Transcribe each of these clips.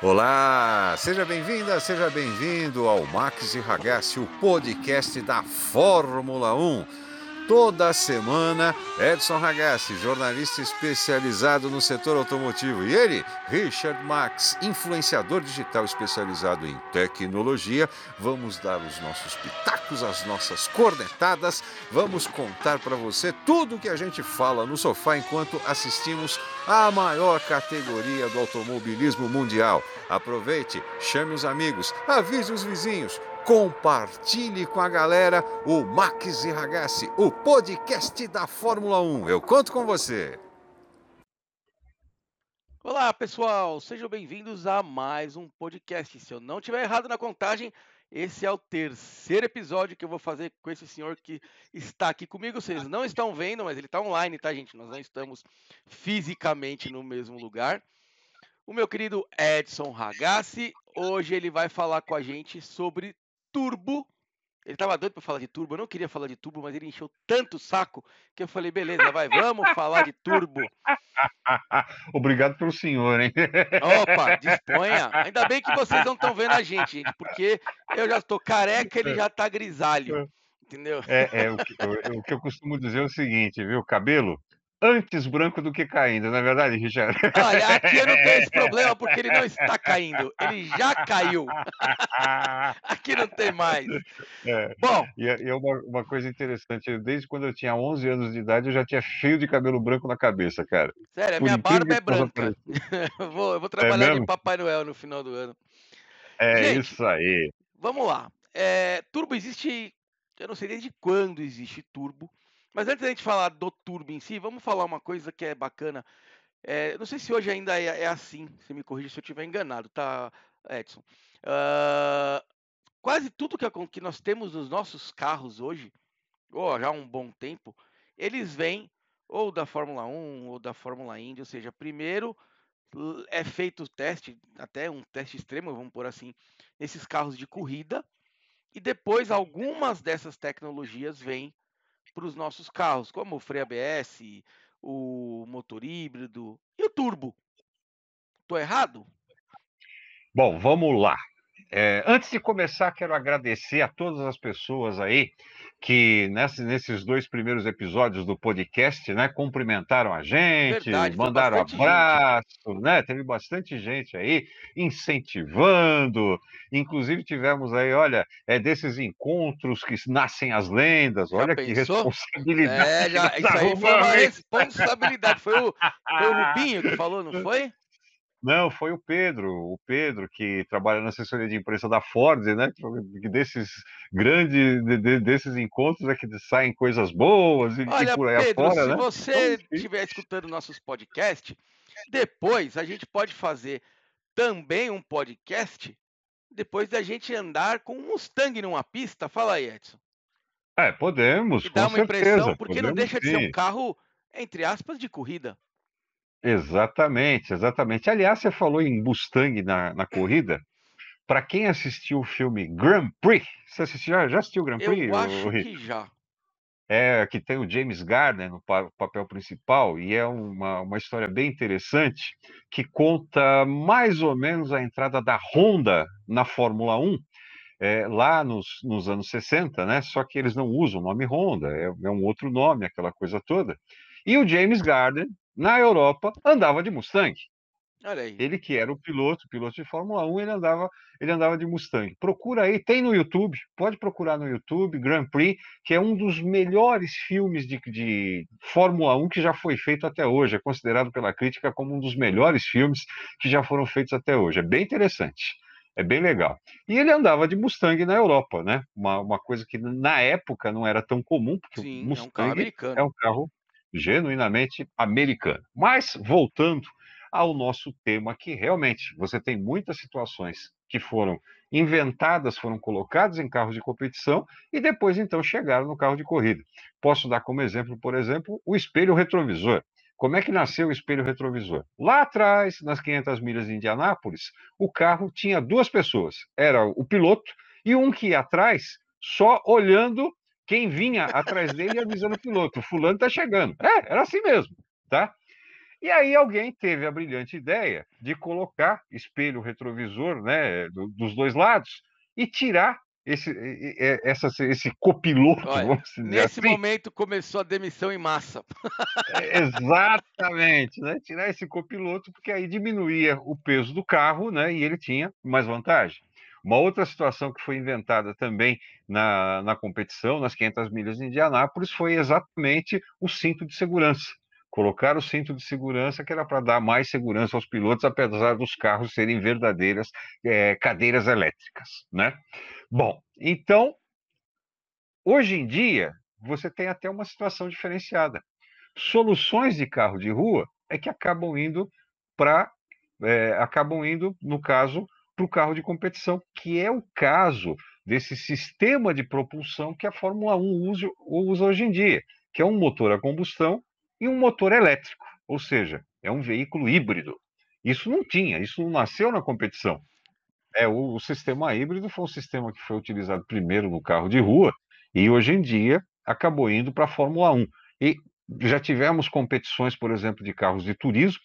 Olá, seja bem-vinda, seja bem-vindo ao Max e Ragazzi, o podcast da Fórmula 1. Toda semana, Edson Ragazzi, jornalista especializado no setor automotivo, e ele, Richard Max, influenciador digital especializado em tecnologia, vamos dar os nossos pitacos, as nossas cornetadas, vamos contar para você tudo o que a gente fala no sofá enquanto assistimos a maior categoria do automobilismo mundial. Aproveite, chame os amigos, avise os vizinhos, compartilhe com a galera o Max e Ragazzi, o podcast da Fórmula 1. Eu conto com você. Olá, pessoal, sejam bem-vindos a mais um podcast. Se eu não tiver errado na contagem, esse é o terceiro episódio que eu vou fazer com esse senhor que está aqui comigo. Vocês não estão vendo, mas ele está online, tá, gente? Nós não estamos fisicamente no mesmo lugar. O meu querido Edson Ragazzi, hoje ele vai falar com a gente sobre turbo. Ele tava doido para falar de turbo. Eu não queria falar de turbo, mas ele encheu tanto o saco que eu falei, beleza, vai, vamos falar de turbo. Obrigado pelo senhor, hein? Opa, disponha. Ainda bem que vocês não estão vendo a gente, gente, porque eu já estou careca, ele já tá grisalho. Entendeu? É, é o, que, o, o que eu costumo dizer é o seguinte, viu? Cabelo antes branco do que caindo, não é verdade, Richard? Olha, aqui eu não tenho esse problema porque ele não está caindo, ele já caiu. aqui não tem mais. É. Bom. E, e uma, uma, coisa interessante, desde quando eu tinha 11 anos de idade, eu já tinha cheio de cabelo branco na cabeça, cara. Sério, a minha barba é branca. eu, vou, eu vou trabalhar é de Papai Noel no final do ano. É Gente, isso aí. Vamos lá. É, turbo existe, eu não sei desde quando existe turbo. Mas antes da gente falar do Turbo em si, vamos falar uma coisa que é bacana. É, não sei se hoje ainda é, é, assim, você me corrija se eu estiver enganado, tá, Edson? Uh, quase tudo que, que, nós temos nos nossos carros hoje, ou já há um bom tempo, eles vêm ou da Fórmula 1 ou da Fórmula Indy, ou seja, primeiro é feito o teste, até um teste extremo, vamos por assim, nesses carros de corrida, e depois algumas dessas tecnologias vêm para os nossos carros, como o freio ABS, o motor híbrido e o turbo. Estou errado? Bom, vamos lá. É, antes de começar, quero agradecer a todas as pessoas aí que nesse, nesses dois primeiros episódios do podcast, né, cumprimentaram a gente, Verdade, mandaram abraço, gente. né? Teve bastante gente aí incentivando. Inclusive tivemos aí, olha, é desses encontros que nascem as lendas. Olha que responsabilidade. É, já, isso aí foi uma responsabilidade. Foi o, foi o Rubinho que falou, não foi? Não, foi o Pedro, o Pedro que trabalha na assessoria de imprensa da Ford, né? Que desses grandes, de, desses encontros é que saem coisas boas e, Olha, e por aí Pedro, afora, se né? você então, estiver escutando nossos podcasts, depois a gente pode fazer também um podcast depois da gente andar com um Mustang numa pista. Fala aí, Edson. É, podemos. E dá uma certeza, impressão, porque não deixa de ser um carro, entre aspas, de corrida. Exatamente, exatamente. Aliás, você falou em Mustang na, na corrida. Para quem assistiu o filme Grand Prix, você assistiu, já, já assistiu o Grand Prix? Eu acho que já. É, que tem o James Garner no papel principal, e é uma, uma história bem interessante, que conta mais ou menos a entrada da Honda na Fórmula 1, é, lá nos, nos, anos 60, né? Só que eles não usam o nome Honda, é, é um outro nome, aquela coisa toda. E o James Garner na Europa, andava de Mustang. Ele que era o piloto, piloto de Fórmula 1, ele andava, ele andava de Mustang. Procura aí, tem no YouTube, pode procurar no YouTube, Grand Prix, que é um dos melhores filmes de, de Fórmula 1 que já foi feito até hoje. É considerado pela crítica como um dos melhores filmes que já foram feitos até hoje. É bem interessante. É bem legal. E ele andava de Mustang na Europa, né? Uma, uma coisa que na época não era tão comum, porque Sim, o Mustang é um carro. É um carro genuinamente americano. Mas, voltando ao nosso tema, que realmente você tem muitas situações que foram inventadas, foram colocadas em carros de competição e depois então chegaram no carro de corrida. Posso dar como exemplo, por exemplo, o espelho retrovisor. Como é que nasceu o espelho retrovisor? Lá atrás, nas 500 milhas de Indianápolis, o carro tinha duas pessoas. Era o piloto e um que ia atrás só olhando quem vinha atrás dele avisando o piloto, fulano está chegando. É, era assim mesmo, tá? E aí alguém teve a brilhante ideia de colocar espelho retrovisor né, dos dois lados e tirar esse, essa, esse copiloto, Olha, nesse assim. momento começou a demissão em massa. É, exatamente, né? Tirar esse copiloto, porque aí diminuía o peso do carro, né? E ele tinha mais vantagem. Uma outra situação que foi inventada também na, na competição, nas 500 milhas de Indianápolis, foi exatamente o cinto de segurança. Colocar o cinto de segurança, que era para dar mais segurança aos pilotos, apesar dos carros serem verdadeiras é, cadeiras elétricas, né? Bom, então, hoje em dia, você tem até uma situação diferenciada. Soluções de carro de rua é que acabam indo para, é, acabam indo, no caso, para o carro de competição, que é o caso desse sistema de propulsão que a Fórmula 1 usa, usa hoje em dia, que é um motor a combustão e um motor elétrico, ou seja, é um veículo híbrido. Isso não tinha, isso não nasceu na competição. É, o, o, sistema híbrido foi um sistema que foi utilizado primeiro no carro de rua e hoje em dia acabou indo para a Fórmula 1. E já tivemos competições, por exemplo, de carros de turismo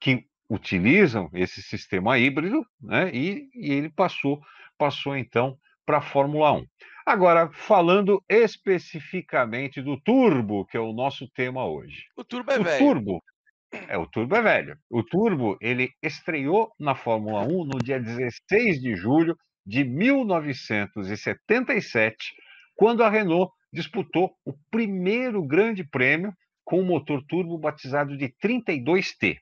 que utilizam esse sistema híbrido, né? E, e ele passou, passou então para a Fórmula 1. Agora, falando especificamente do turbo, que é o nosso tema hoje. O turbo é o velho. Turbo, é, o Turbo é velho. O Turbo, ele estreou na Fórmula 1 no dia 16 de julho de 1977, quando a Renault disputou o primeiro grande prêmio com o motor turbo batizado de 32T.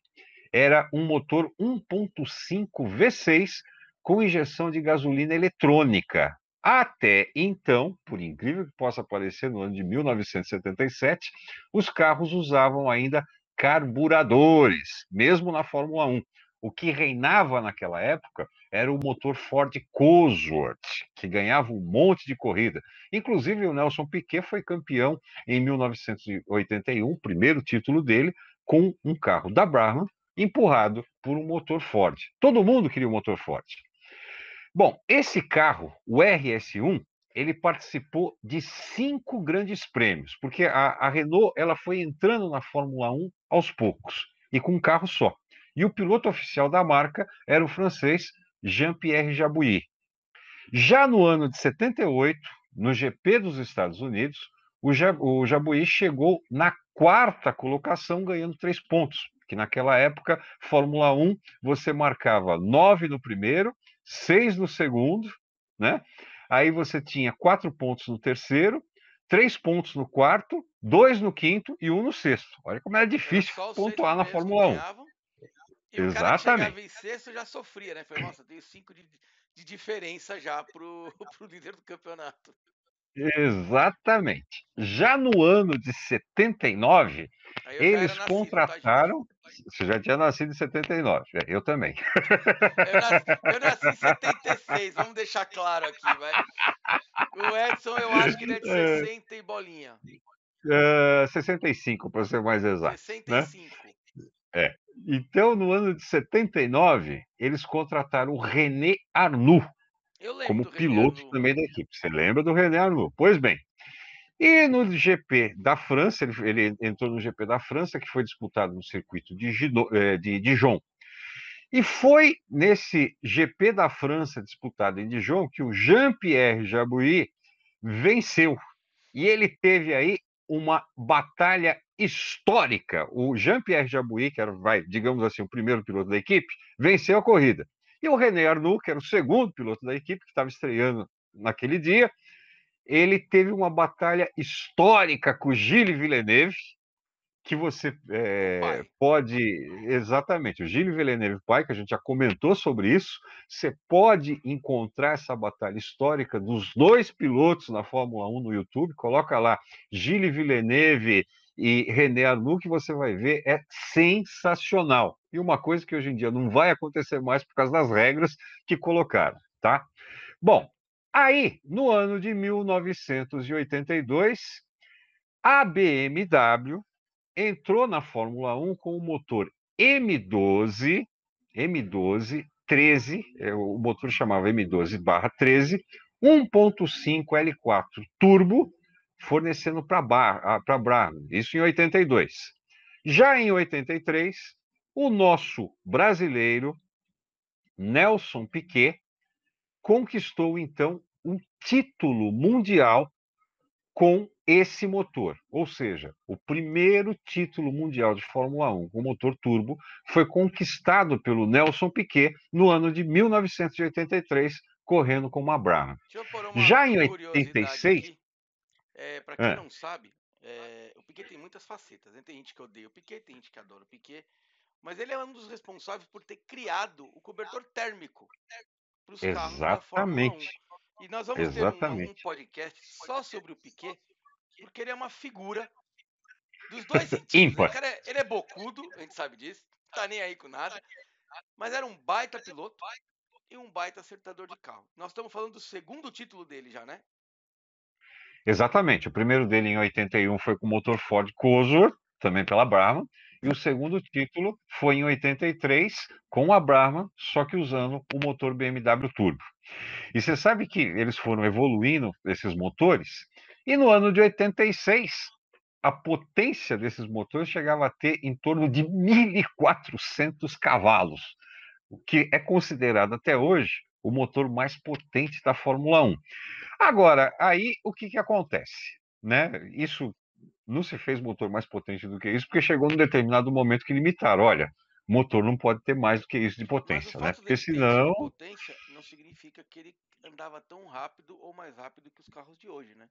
Era um motor 1.5 V6 com injeção de gasolina eletrônica. Até então, por incrível que possa parecer, no ano de 1977, os carros usavam ainda carburadores, mesmo na Fórmula 1. O que reinava naquela época era o motor Ford Cosworth, que ganhava um monte de corrida. Inclusive, o Nelson Piquet foi campeão em 1981, o primeiro título dele, com um carro da Brabham empurrado por um motor Ford. Todo mundo queria um motor Ford. Bom, esse carro, o RS1, ele participou de cinco grandes prêmios, porque a, a, Renault ela foi entrando na Fórmula 1 aos poucos e com um carro só. E o piloto oficial da marca era o francês Jean-Pierre Jabouillet. Já no ano de 78, no GP dos Estados Unidos, o, o Jabouillet chegou na quarta colocação, ganhando três pontos. Que naquela época, Fórmula 1, você marcava nove no primeiro, seis no segundo, né? Aí você tinha quatro pontos no terceiro, três pontos no quarto, dois no quinto e um no sexto. Olha como era difícil pontuar na Fórmula 1. E Exatamente. o cara em sexto já sofria, né? Foi, nossa, tenho cinco de, de diferença já pro, pro líder do campeonato. Exatamente. Já no ano de 79, eles contrataram. Você já tinha nascido em 79, é, eu também. Eu nasci, eu nasci em 76, vamos deixar claro aqui, vai. O Edson, eu acho que ele é de 60 e bolinha. Uh, 65, para ser mais exato. 65. Né? É. Então, no ano de 79, eles contrataram o René Arnoux como piloto também da equipe. Você lembra do René Arnoux? Pois bem, e no GP da França, ele, ele, entrou no GP da França, que foi disputado no circuito de, eh, de Dijon. E foi nesse GP da França disputado em Dijon que o Jean-Pierre Jabouillet venceu. E ele teve aí uma batalha histórica. O Jean-Pierre Jabouillet, que era, vai, digamos assim, o primeiro piloto da equipe, venceu a corrida. E o René Arnoux, que era o segundo piloto da equipe, que estava estreando naquele dia, ele teve uma batalha histórica com o Gilles Villeneuve, que você é, pode. Exatamente, o Gilles Villeneuve pai, que a gente já comentou sobre isso, você pode encontrar essa batalha histórica dos dois pilotos na Fórmula 1 no YouTube, coloca lá Gilles Villeneuve e René Arnoux, que você vai ver, é sensacional. E uma coisa que hoje em dia não vai acontecer mais por causa das regras que colocaram, tá? Bom, Aí, no ano de 1982, a BMW entrou na Fórmula 1 com o motor M12, M12 13, o motor chamava M12/13, 1.5 L4 turbo, fornecendo para a Brabham, isso em 82. Já em 83, o nosso brasileiro Nelson Piquet conquistou então um título mundial com esse motor. Ou seja, o primeiro título mundial de Fórmula 1 com motor turbo foi conquistado pelo Nelson Piquet no ano de 1983, correndo com uma Brahma. Uma Já em 86. É, Para quem é. não sabe, é, o Piquet tem muitas facetas. Né? Tem gente que odeia o Piquet, tem gente que adora o Piquet. Mas ele é um dos responsáveis por ter criado o cobertor térmico para os carros da Fórmula 1. E nós vamos Exatamente. ter um, um, podcast só sobre o Piquet, porque ele é uma figura dos dois sentidos. Né? Cara, ele é bocudo, a gente sabe disso, não tá nem aí com nada, mas era um baita piloto e um baita acertador de carro. Nós estamos falando do segundo título dele já, né? Exatamente. O primeiro dele em 81 foi com o motor Ford Cosworth, também pela Brahma, e o segundo título foi em 83 com a Brahma, só que usando o motor BMW Turbo. E você sabe que eles foram evoluindo esses motores, e no ano de 86 a potência desses motores chegava a ter em torno de 1.400 cavalos, o que é considerado até hoje o motor mais potente da Fórmula 1. Agora, aí o que, que acontece? Né? Isso não se fez motor mais potente do que isso, porque chegou num determinado momento que limitaram. Olha, motor não pode ter mais do que isso de potência, né? Porque senão. potência não significa que ele andava tão rápido ou mais rápido que os carros de hoje, né?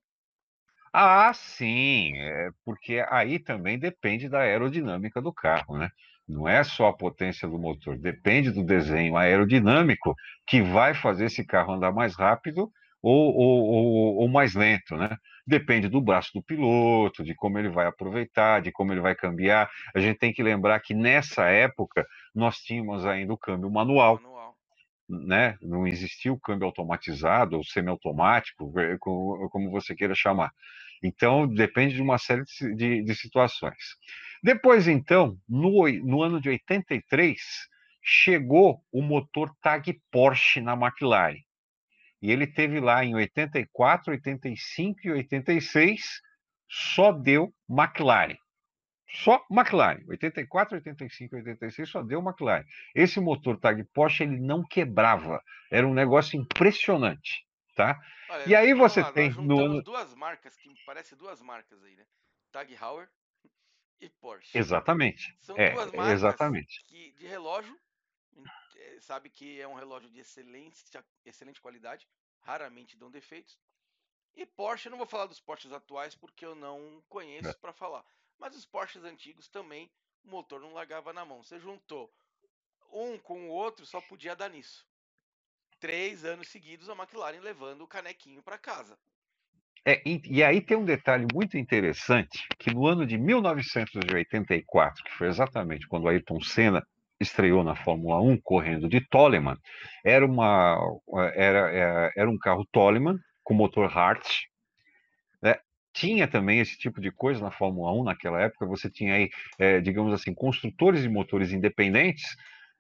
Ah, sim, é porque aí também depende da aerodinâmica do carro, né? Não é só a potência do motor, depende do desenho aerodinâmico que vai fazer esse carro andar mais rápido ou, ou, ou, mais lento, né? Depende do braço do piloto, de como ele vai aproveitar, de como ele vai cambiar. A gente tem que lembrar que nessa época nós tínhamos ainda o câmbio manual. Né? Não existia o câmbio automatizado ou semiautomático, como você queira chamar. Então, depende de uma série de, de, de situações. Depois, então, no, no ano de 83, chegou o motor TAG Porsche na McLaren. E ele teve lá em 84, 85 e 86, só deu McLaren. Só McLaren. 84, 85 e 86 só deu McLaren. Esse motor Tag Porsche ele não quebrava. Era um negócio impressionante, tá? Olha, e aí você tem no duas marcas que parece duas marcas aí, né? Tag Heuer e Porsche. Exatamente. São é, duas marcas exatamente. Que, de relógio é, sabe que é um relógio de excelente, excelente qualidade, raramente dão defeitos. E Porsche, não vou falar dos Porsches atuais porque eu não conheço é. para falar. Mas os Porsches antigos também, o motor não largava na mão. Você juntou um com o outro, só podia dar nisso. Três anos seguidos a McLaren levando o canequinho para casa. É, e, e, aí tem um detalhe muito interessante, que no ano de 1984, que foi exatamente quando Ayrton Senna estreou na Fórmula 1 correndo de Toleman, era, uma, era, era, era um carro Toleman com motor Hart. Tinha também esse tipo de coisa na Fórmula 1 naquela época. Você tinha aí, é, digamos assim, construtores de motores independentes,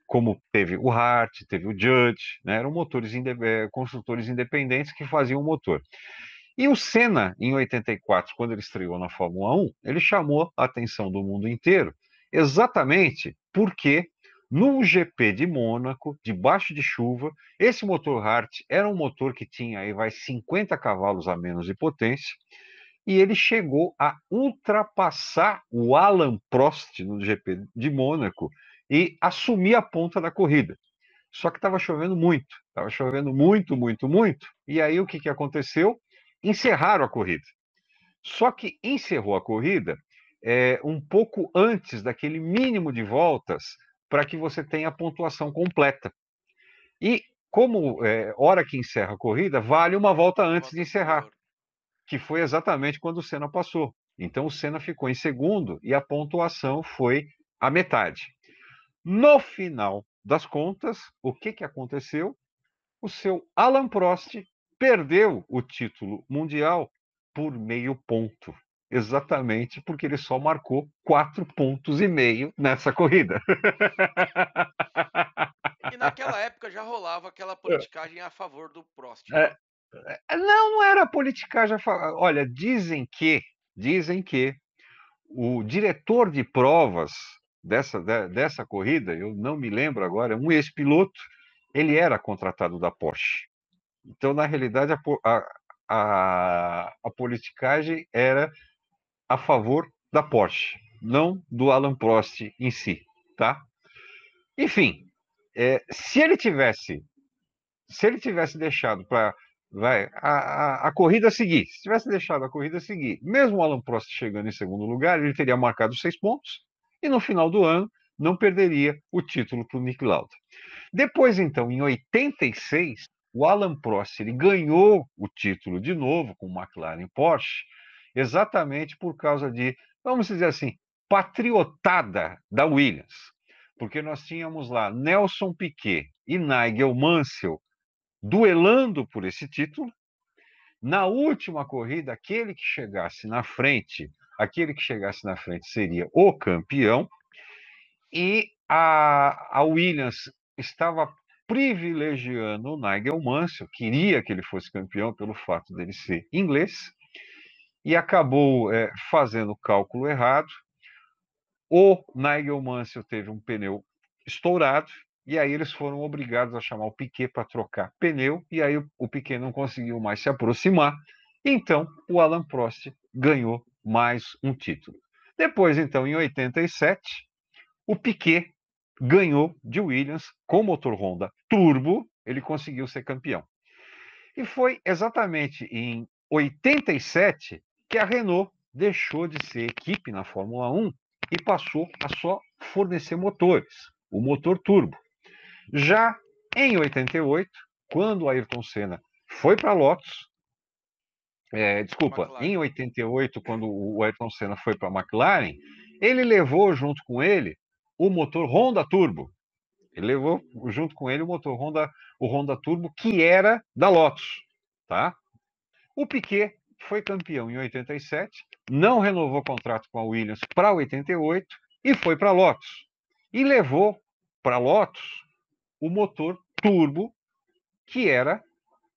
como teve o Hart, teve o Judge, né? eram motores inde é, construtores independentes que faziam o motor. E o Senna, em 84, quando ele estreou na Fórmula 1, ele chamou a atenção do mundo inteiro, exatamente porque no GP de Mônaco, debaixo de chuva, esse motor Hart era um motor que tinha aí vai 50 cavalos a menos de potência, e ele chegou a ultrapassar o Alan Prost no GP de Mônaco e assumir a ponta da corrida. Só que estava chovendo muito, estava chovendo muito, muito, muito. E aí o que, que aconteceu? Encerraram a corrida. Só que encerrou a corrida é, um pouco antes daquele mínimo de voltas para que você tenha a pontuação completa. E como é, hora que encerra a corrida, vale uma volta antes de encerrar, que foi exatamente quando o Senna passou. Então o Senna ficou em segundo e a pontuação foi a metade. No final das contas, o que, que aconteceu? O seu Alan Prost perdeu o título mundial por meio ponto exatamente porque ele só marcou quatro pontos e meio nessa corrida. E naquela época já rolava aquela politicagem a favor do Prost. Né? É, é, não, não era a favor. Olha, dizem que, dizem que o diretor de provas dessa, dessa corrida, eu não me lembro agora, um ex-piloto, ele era contratado da Porsche. Então, na realidade, a, a, a politicagem era a favor da Porsche, não do Alan Prost em si, tá? Enfim, é, se ele tivesse, se ele tivesse deixado para vai a, a, a, corrida seguir, se tivesse deixado a corrida seguir, mesmo o Alan Prost chegando em segundo lugar, ele teria marcado seis pontos e no final do ano não perderia o título para o Nick Lauda. Depois, então, em 86, o Alan Prost ele ganhou o título de novo com o McLaren Porsche, exatamente por causa de, vamos dizer assim, patriotada da Williams. Porque nós tínhamos lá Nelson Piquet e Nigel Mansell duelando por esse título. Na última corrida, aquele que chegasse na frente, aquele que chegasse na frente seria o campeão. E a, a Williams estava privilegiando o Nigel Mansell, queria que ele fosse campeão pelo fato dele ser inglês, e acabou é, fazendo o cálculo errado. O Nigel Mansell teve um pneu estourado, e aí eles foram obrigados a chamar o Piquet para trocar pneu, e aí o, Piquet não conseguiu mais se aproximar. Então, o Alan Prost ganhou mais um título. Depois, então, em 87, o Piquet ganhou de Williams com motor Honda turbo, ele conseguiu ser campeão. E foi exatamente em 87 que a Renault deixou de ser equipe na Fórmula 1 e passou a só fornecer motores, o motor turbo. Já em 88, quando o Ayrton Senna foi para a Lotus, é, desculpa, McLaren. em 88, quando o Ayrton Senna foi para a McLaren, ele levou junto com ele o motor Honda Turbo. Ele levou junto com ele o motor Honda, o Honda Turbo, que era da Lotus, tá? O Piquet foi campeão em 87, não renovou o contrato com a Williams para 88 e foi para a Lotus. E levou para a Lotus o motor turbo que era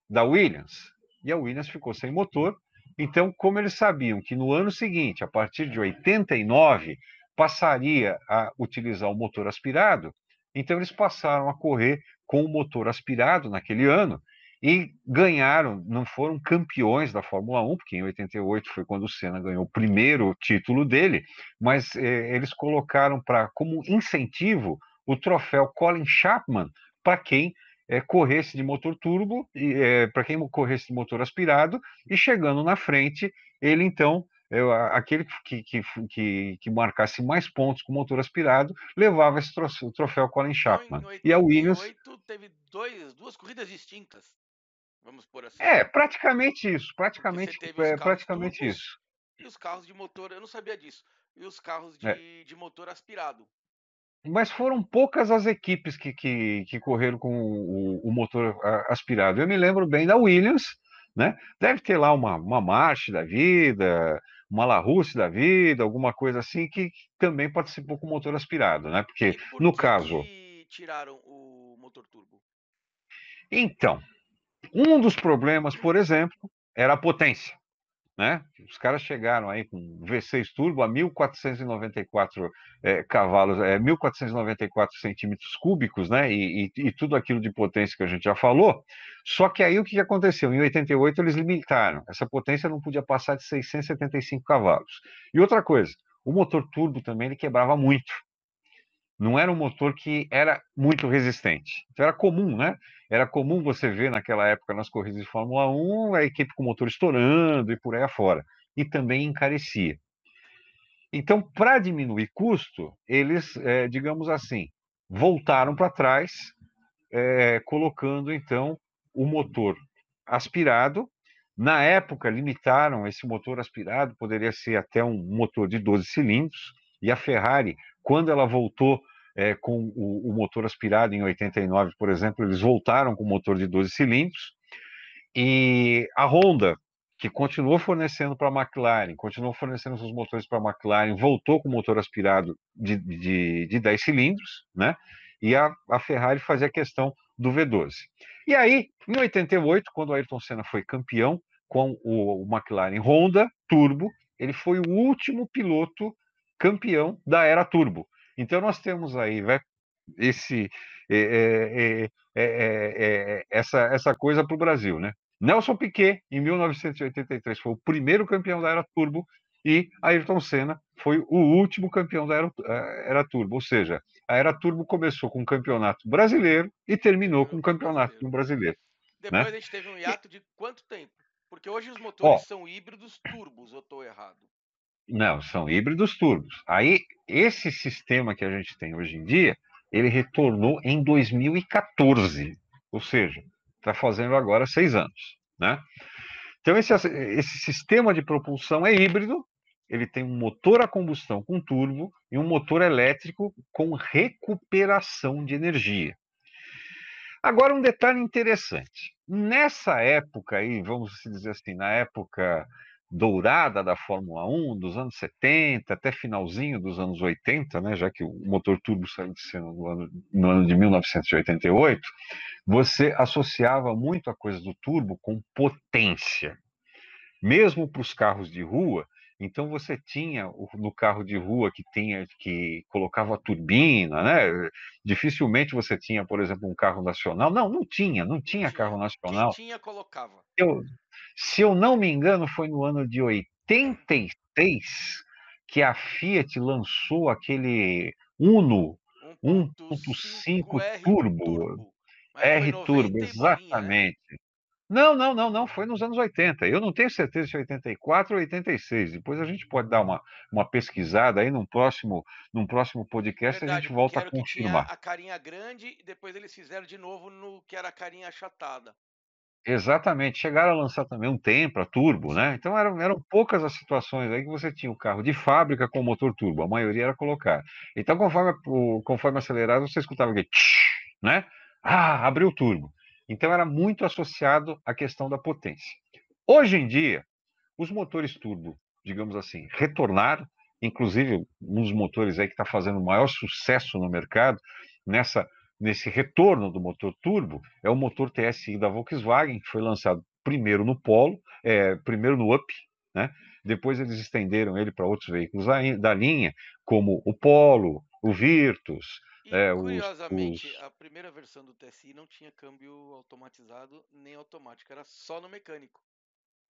da Williams. E a Williams ficou sem motor. Então, como eles sabiam que no ano seguinte, a partir de 89, passaria a utilizar o motor aspirado, então eles passaram a correr com o motor aspirado naquele ano e ganharam, não foram campeões da Fórmula 1, porque em 88 foi quando o Senna ganhou o primeiro título dele, mas eh, eles colocaram para como incentivo o troféu Colin Chapman para quem eh, corresse de motor turbo, eh, para quem corresse de motor aspirado, e chegando na frente, ele então eu, aquele que, que, que, que, marcasse mais pontos com motor aspirado levava esse troféu, troféu Colin Chapman. Então, e a Williams. teve dois, duas corridas distintas. Vamos por assim. É, praticamente isso. Praticamente, é, praticamente turbos, isso. E os carros de motor, eu não sabia disso. E os carros de, é. de motor aspirado. Mas foram poucas as equipes que, que, que correram com o, o motor aspirado. Eu me lembro bem da Williams, né? Deve ter lá uma, uma marcha da vida, uma Larousse da vida, alguma coisa assim, que também participou com motor aspirado, né? Porque, por no caso. tiraram o motor turbo? Então, um dos problemas, por exemplo, era a potência. Né? Os caras chegaram aí com V6 turbo a 1.494 é, cavalos, é, 1.494 centímetros cúbicos, né? E, e, e, tudo aquilo de potência que a gente já falou. Só que aí o que aconteceu? Em 88 eles limitaram. Essa potência não podia passar de 675 cavalos. E outra coisa, o motor turbo também ele quebrava muito não era um motor que era muito resistente. Então era comum, né? Era comum você ver naquela época nas corridas de Fórmula 1 a equipe com o motor estourando e por aí afora. E também encarecia. Então, para diminuir custo, eles, é, digamos assim, voltaram para trás, é, colocando então o motor aspirado. Na época, limitaram esse motor aspirado, poderia ser até um motor de 12 cilindros, e a Ferrari quando ela voltou é, com o, o, motor aspirado em 89, por exemplo, eles voltaram com o motor de 12 cilindros. E a Honda, que continuou fornecendo para a McLaren, continuou fornecendo seus motores para a McLaren, voltou com o motor aspirado de, de, de 10 cilindros, né? E a, a Ferrari fazia questão do V12. E aí, em 88, quando o Ayrton Senna foi campeão com o, o McLaren Honda Turbo, ele foi o último piloto campeão da era turbo. Então nós temos aí vai, esse é, é, essa, essa coisa para o Brasil, né? Nelson Piquet, em 1983, foi o primeiro campeão da era turbo e Ayrton Senna foi o último campeão da era, era turbo. Ou seja, a era turbo começou com um campeonato brasileiro e terminou com um campeonato brasileiro. Depois né? a gente teve um hiato de quanto tempo? Porque hoje os motores oh, são híbridos turbos, eu estou errado? Não, são híbridos turbos. Aí, esse sistema que a gente tem hoje em dia, ele retornou em 2014. Ou seja, está fazendo agora seis anos. Né? Então, esse, esse sistema de propulsão é híbrido, ele tem um motor a combustão com turbo e um motor elétrico com recuperação de energia. Agora, um detalhe interessante. Nessa época aí, vamos dizer assim, na época dourada da Fórmula 1, dos anos 70 até finalzinho dos anos 80, né, já que o motor turbo saiu de cena no ano, no ano de 1988, você associava muito a coisa do turbo com potência. Mesmo para os carros de rua, então você tinha no carro de rua que tinha que colocava turbina, né? Dificilmente você tinha, por exemplo, um carro nacional. Não, não tinha, não tinha, carro nacional. Quem tinha colocava. Eu, se eu não me engano, foi no ano de 86 que a Fiat lançou aquele Uno 1.5 turbo. R Turbo, exatamente. Não, não, não, não, foi nos anos 80. Eu não tenho certeza se 84 ou 86. Depois a gente pode dar uma, uma pesquisada aí num próximo, num próximo podcast Verdade, a gente volta a confirmar. a carinha grande e depois eles fizeram de novo no que era a carinha achatada. Exatamente, chegaram a lançar também um Tempra turbo, né? Então eram, eram poucas as situações aí que você tinha o carro de fábrica com motor turbo, a maioria era colocar. Então, conforme, conforme acelerado, você escutava aquele né? Ah, abriu o turbo. Então era muito associado à questão da potência. Hoje em dia, os motores turbo, digamos assim, retornaram, inclusive um dos motores aí que está fazendo o maior sucesso no mercado nessa nesse retorno do motor turbo é o motor TSI da Volkswagen, que foi lançado primeiro no Polo, é, primeiro no Up, né? Depois eles estenderam ele para outros veículos da linha, como o Polo, o Virtus, e, é, curiosamente, os... a primeira versão do TSI não tinha câmbio automatizado nem automático, era só no mecânico.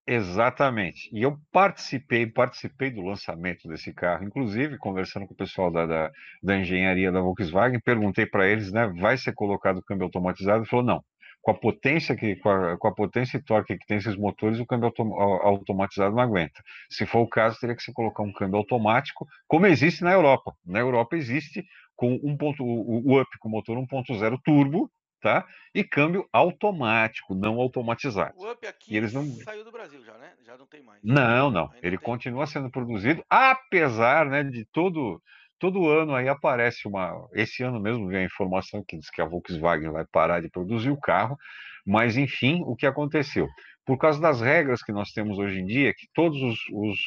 Exatamente. E eu participei, participei do lançamento desse carro, inclusive conversando com o pessoal da, da, da engenharia da Volkswagen, perguntei para eles, né, vai ser colocado câmbio automatizado? Ele falou, não. Com a potência que, com a, com a potência e torque que tem esses motores, o câmbio autom automatizado não aguenta. Se for o caso, teria que se colocar um câmbio automático, como existe na Europa. Na Europa existe com um ponto, o up com motor 1.0 turbo, tá? E câmbio automático, não automatizado. O up aqui e eles não... saiu do Brasil já, né? Já não tem mais. Não, não. Ainda Ele tem... continua sendo produzido, apesar, né, de todo todo ano aí aparece uma. Esse ano mesmo veio a informação que diz que a Volkswagen vai parar de produzir o carro, mas enfim, o que aconteceu? Por causa das regras que nós temos hoje em dia, que todos os, os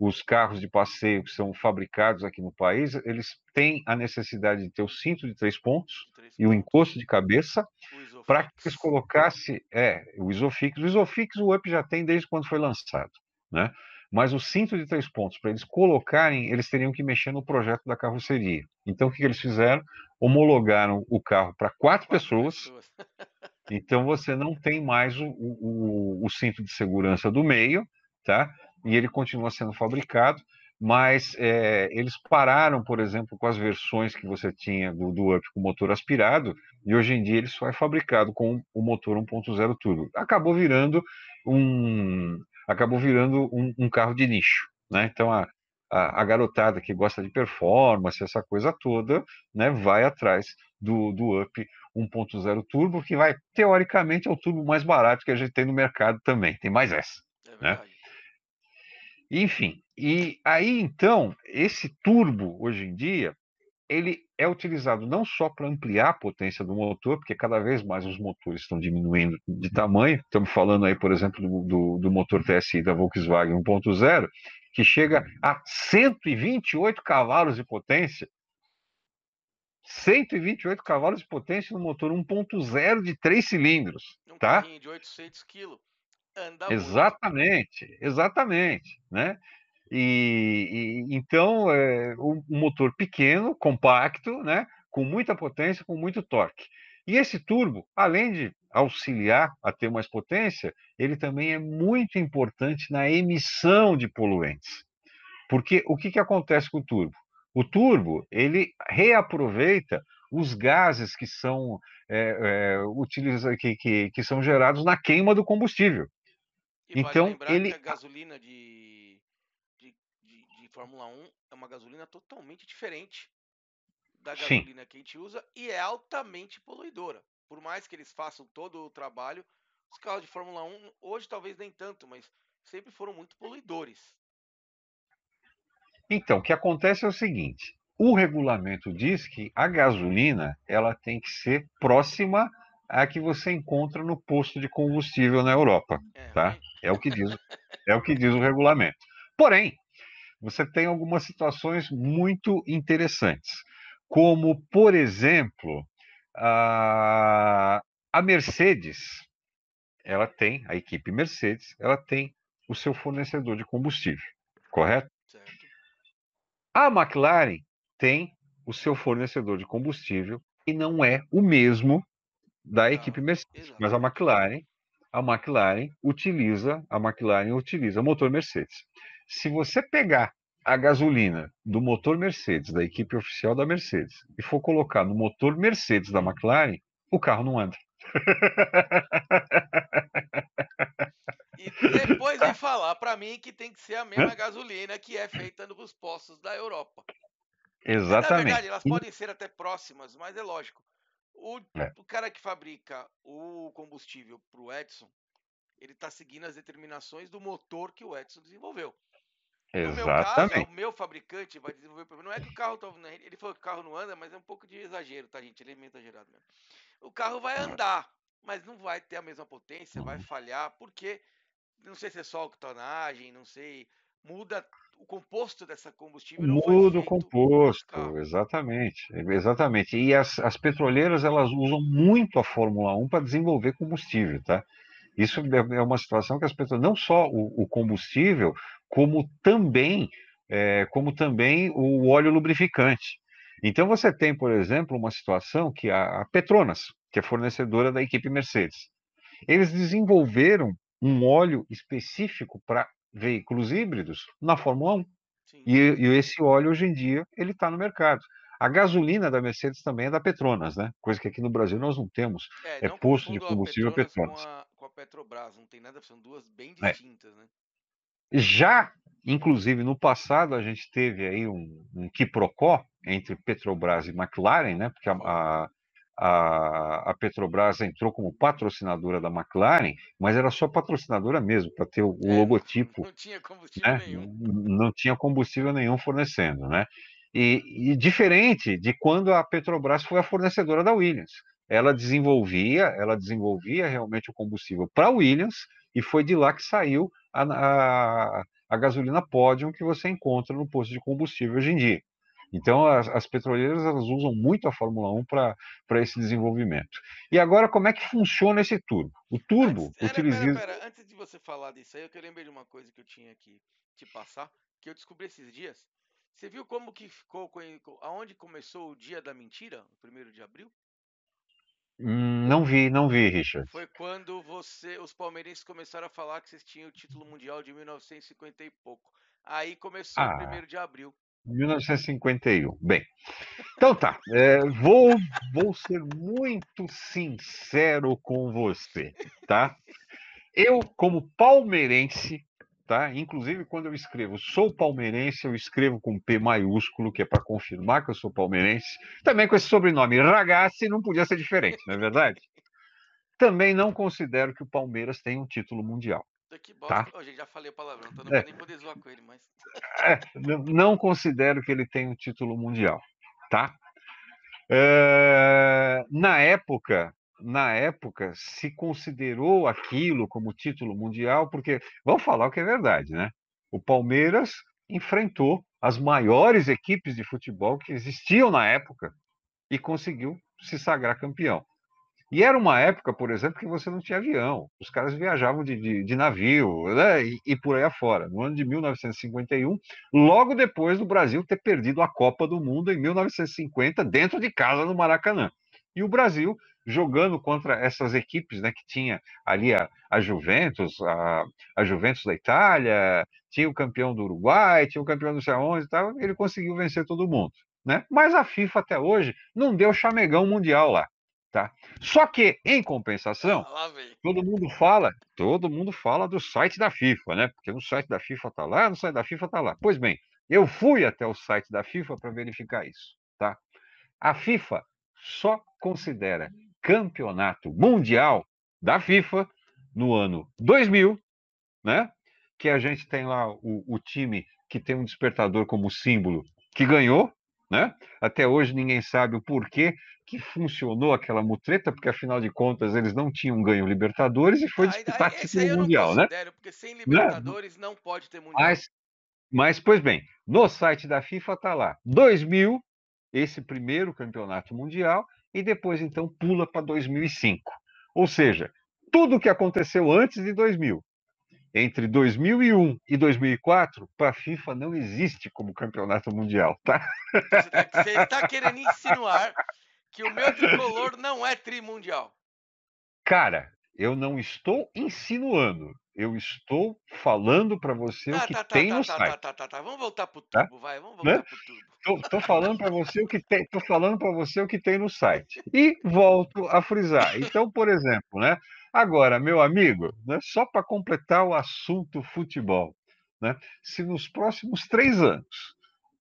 os carros de passeio que são fabricados aqui no país, eles têm a necessidade de ter o cinto de três pontos três e o encosto de cabeça para que eles colocassem é, o Isofix. O Isofix o UP já tem desde quando foi lançado, né? Mas o cinto de três pontos, para eles colocarem, eles teriam que mexer no projeto da carroceria. Então, o que, que eles fizeram? Homologaram o carro para quatro, quatro, pessoas. pessoas. então, você não tem mais o, o, o cinto de segurança do meio, tá? E ele continua sendo fabricado, mas é, eles pararam, por exemplo, com as versões que você tinha do, do Up com motor aspirado, e hoje em dia ele só é fabricado com o motor 1.0 turbo. Acabou virando um, acabou virando um, um carro de nicho, né? Então a, a, a, garotada que gosta de performance, essa coisa toda, né, vai atrás do, do Up 1.0 turbo, que vai teoricamente é o turbo mais barato que a gente tem no mercado também. Tem mais essa, é né? Enfim, e aí então, esse turbo, hoje em dia, ele é utilizado não só para ampliar a potência do motor, porque cada vez mais os motores estão diminuindo de tamanho. Estamos falando aí, por exemplo, do, do, do motor TSI da Volkswagen 1.0, que chega a 128 cavalos de potência. 128 cavalos de potência no motor 1.0 de 3 cilindros. Um tá? de 800 quilos. Anda exatamente, muito. exatamente, né? E, e então é um motor pequeno, compacto, né? Com muita potência, com muito torque. E esse turbo, além de auxiliar a ter mais potência, ele também é muito importante na emissão de poluentes. Porque o que, que acontece com o turbo? O turbo ele reaproveita os gases que são é, é, utiliza, que, que, que, são gerados na queima do combustível. E então vale ele a gasolina de, de, de, de, Fórmula 1 é uma gasolina totalmente diferente da gasolina Sim. que a gente usa e é altamente poluidora. Por mais que eles façam todo o trabalho, os carros de Fórmula 1 hoje talvez nem tanto, mas sempre foram muito poluidores. Então, o que acontece é o seguinte: o regulamento diz que a gasolina ela tem que ser próxima à que você encontra no posto de combustível na Europa, é, tá? É o que diz, é o que diz o regulamento. Porém, você tem algumas situações muito interessantes, como por exemplo a, a Mercedes, ela tem a equipe Mercedes, ela tem o seu fornecedor de combustível, correto? A McLaren tem o seu fornecedor de combustível e não é o mesmo da equipe Mercedes, mas a McLaren, a McLaren utiliza, a McLaren utiliza motor Mercedes. Se você pegar a gasolina do motor Mercedes, da equipe oficial da Mercedes, e for colocar no motor Mercedes da McLaren, o carro não anda. E depois vem falar para mim que tem que ser a mesma gasolina que é feita nos postos da Europa. Exatamente. Na verdade, elas podem ser até próximas, mas é lógico. O, é. o cara que fabrica o combustível para o Edson, ele está seguindo as determinações do motor que o Edson desenvolveu. Exatamente. No meu caso, o meu fabricante vai desenvolver. Não é que o carro tá, ele falou que o carro não anda, mas é um pouco de exagero, tá, gente? Ele é meio exagerado mesmo. O carro vai andar, mas não vai ter a mesma potência, vai uhum. falhar, porque não sei se é só octanagem, não sei, muda o composto dessa combustível. Muda o composto, exatamente, exatamente. E as, as petroleiras elas usam muito a Fórmula 1 para desenvolver combustível, tá? Isso é, é uma situação que as petroleiras, não só o, o combustível, como também, é, como também o óleo lubrificante. Então você tem, por exemplo, uma situação que a, a Petronas, que é fornecedora da equipe Mercedes, eles desenvolveram um óleo específico para veículos híbridos na Fórmula 1. E, e, esse óleo, hoje em dia, ele está no mercado. A gasolina da Mercedes também é da Petronas, né? Coisa que aqui no Brasil nós não temos. É, é não posto de combustível Petronas. Petronas. Com, a, com a, Petrobras, não tem nada, são duas bem é. distintas, é. né? Já, inclusive, no passado, a gente teve aí um, um quiprocó entre Petrobras e McLaren, né? Porque a, a a, a Petrobras entrou como patrocinadora da McLaren, mas era só patrocinadora mesmo, para ter o, é, logotipo. Não tinha combustível né? nenhum. Não tinha combustível nenhum fornecendo, né? E, e, diferente de quando a Petrobras foi a fornecedora da Williams. Ela desenvolvia, ela desenvolvia realmente o combustível para a Williams e foi de lá que saiu a, a, a gasolina Podium que você encontra no posto de combustível hoje em dia. Então, as, as petroleiras elas usam muito a Fórmula 1 para esse desenvolvimento. E agora, como é que funciona esse turbo? O turbo antes, utiliza. Pera, pera, antes de você falar disso aí, eu lembrar de uma coisa que eu tinha que te passar, que eu descobri esses dias. Você viu como que ficou, aonde começou o dia da mentira, o primeiro de abril? Hum, não vi, não vi, Richard. Foi quando você, os palmeirenses começaram a falar que vocês tinham o título mundial de 1950 e pouco. Aí começou ah. o primeiro de abril. 1951. Bem, então tá. É, vou, vou ser muito sincero com você, tá? Eu, como palmeirense, tá? Inclusive, quando eu escrevo sou palmeirense, eu escrevo com P maiúsculo, que é para confirmar que eu sou palmeirense. Também com esse sobrenome Ragazzi, não podia ser diferente, não é verdade? Também não considero que o Palmeiras tenha um título mundial. Bosta. Tá? Oh, gente, já falei a palavrão, então não é. vou nem poder zoar com ele, mas. É, não considero que ele tenha um título mundial, tá? É, na época, na época, se considerou aquilo como título mundial, porque, vamos falar o que é verdade, né? O Palmeiras enfrentou as maiores equipes de futebol que existiam na época e conseguiu se sagrar campeão. E era uma época, por exemplo, que você não tinha avião. Os caras viajavam de, de, de navio né? e, e, por aí afora. No ano de 1951, logo depois do Brasil ter perdido a Copa do Mundo em 1950, dentro de casa no Maracanã. E o Brasil jogando contra essas equipes, né, que tinha ali a, a Juventus, a, a, Juventus da Itália, tinha o campeão do Uruguai, tinha o campeão do sei e tal, ele conseguiu vencer todo mundo, né? Mas a FIFA até hoje não deu chamegão mundial lá. Tá? Só que, em compensação, ah, todo mundo fala, todo mundo fala do site da FIFA, né? Porque no site da FIFA tá lá, no site da FIFA tá lá. Pois bem, eu fui até o site da FIFA para verificar isso, tá? A FIFA só considera campeonato mundial da FIFA no ano 2000, né? Que a gente tem lá o, o time que tem um despertador como símbolo que ganhou, né? Até hoje ninguém sabe o porquê que funcionou aquela mutreta, porque afinal de contas eles não tinham ganho Libertadores e foi ah, disputar título mundial, né? Porque sem né? Libertadores não, não pode ter mundial. Mas, mas, pois bem, no site da FIFA tá lá 2000, esse primeiro campeonato mundial, e depois então pula para 2005. Ou seja, tudo o que aconteceu antes de 2000 entre 2001 e 2004, para a FIFA não existe como campeonato mundial, tá? Você está querendo insinuar que o meu tricolor não é trimundial? Cara, eu não estou insinuando. Eu estou falando para você ah, o que tá, tá tem tá, no tá, site. Tá, tá, tá, tá. Vamos voltar pro tá? tubo, vai. Vamos né? voltar né? pro tubo. Tô, tô falando para você o que tem. Tô falando para você o que tem no site. E volto a frisar. Então, por exemplo, né? Agora, meu amigo, né, só para completar o assunto futebol, né, se nos próximos três anos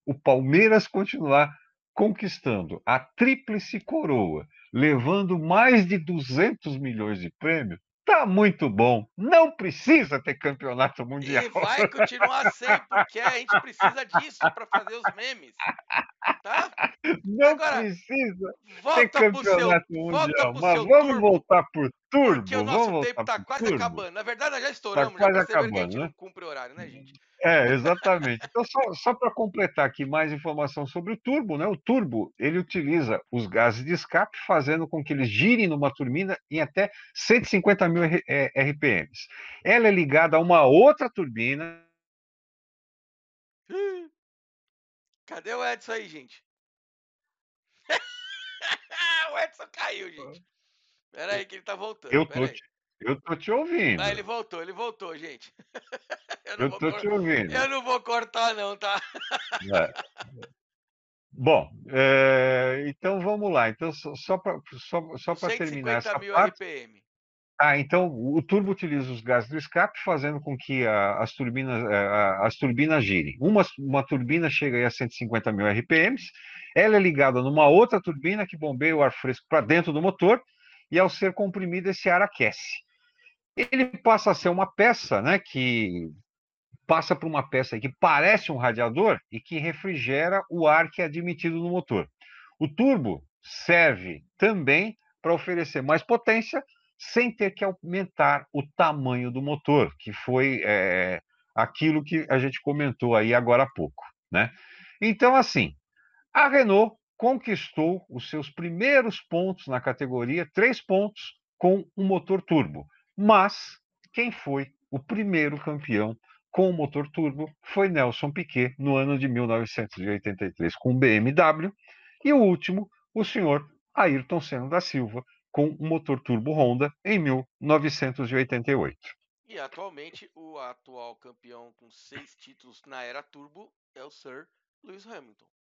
o Palmeiras continuar conquistando a tríplice coroa, levando mais de 200 milhões de prêmio, tá muito bom. Não precisa ter campeonato mundial. E vai continuar sem, porque a gente precisa disso para fazer os memes. Tá? Não Agora, precisa ter campeonato seu, mundial. Mas vamos turbo, voltar por turbo. Porque o nosso tempo tá quase turbo. acabando. Na verdade, já estouramos, tá quase já acabando, que a gente né? não cumpre horário, né, gente? É, exatamente. Então, só, só para completar aqui mais informação sobre o turbo, né? O turbo ele utiliza os gases de escape, fazendo com que eles girem numa turbina em até 150 mil RPMs. Ela é ligada a uma outra turbina. Cadê o Edson aí, gente? o Edson caiu, gente. Pera aí que ele tá voltando. Eu tô, te, eu tô te ouvindo. Ah, ele voltou, ele voltou, gente. Eu, eu tô te ouvindo. Eu não vou cortar, não, tá? É. Bom, é, então vamos lá. Então, só para só, só terminar essa mil parte... RPM. Ah, então o turbo utiliza os gases do escape, fazendo com que a, as, turbinas, a, é, as turbinas girem. Uma, uma turbina chega a 150 mil RPMs, ela é ligada numa outra turbina que bombeia o ar fresco para dentro do motor, e ao ser comprimido, esse ar aquece. Ele passa a ser uma peça né, que passa por uma peça que parece um radiador e que refrigera o ar que é admitido no motor. O turbo serve também para oferecer mais potência sem ter que aumentar o tamanho do motor, que foi é, aquilo que a gente comentou aí agora há pouco. Né? Então, assim, a Renault conquistou os seus primeiros pontos na categoria, três pontos com o um motor turbo. Mas quem foi o primeiro campeão com o motor turbo foi Nelson Piquet no ano de 1983 com o BMW e o último, o senhor Ayrton Senna da Silva com o motor turbo Honda em 1988. E atualmente o atual campeão com seis títulos na era turbo é o Sir Lewis Hamilton.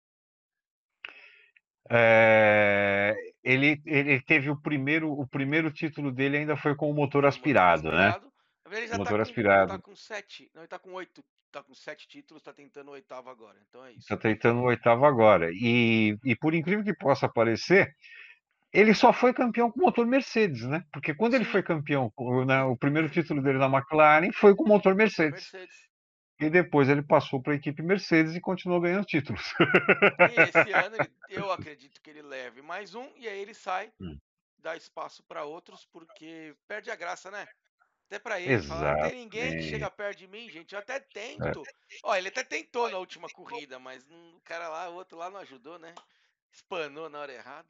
É, ele, ele teve o primeiro, o primeiro título dele ainda foi com o motor aspirado, motor aspirado, né? Ele já motor tá aspirado. tá com sete. Não, ele tá com oito. Tá com sete títulos, tá tentando o oitavo agora. Então é isso. Tá tentando o oitavo agora. E, e por incrível que possa parecer, ele só foi campeão com motor Mercedes, né? Porque quando Sim. ele foi campeão, né, o primeiro título dele na McLaren foi com motor Mercedes. Mercedes. E depois ele passou para a equipe Mercedes e continuou ganhando títulos. E esse ano ele, eu acredito que ele leve mais um e aí ele sai, hum. dá espaço para outros, porque perde a graça, né? Até pra ele, falar, não tem ninguém que chega perto de mim, gente. Eu até é. tento. É. Ó, ele até tentou na última corrida, mas o cara lá, o outro lá não ajudou, né? Espanou na hora errada.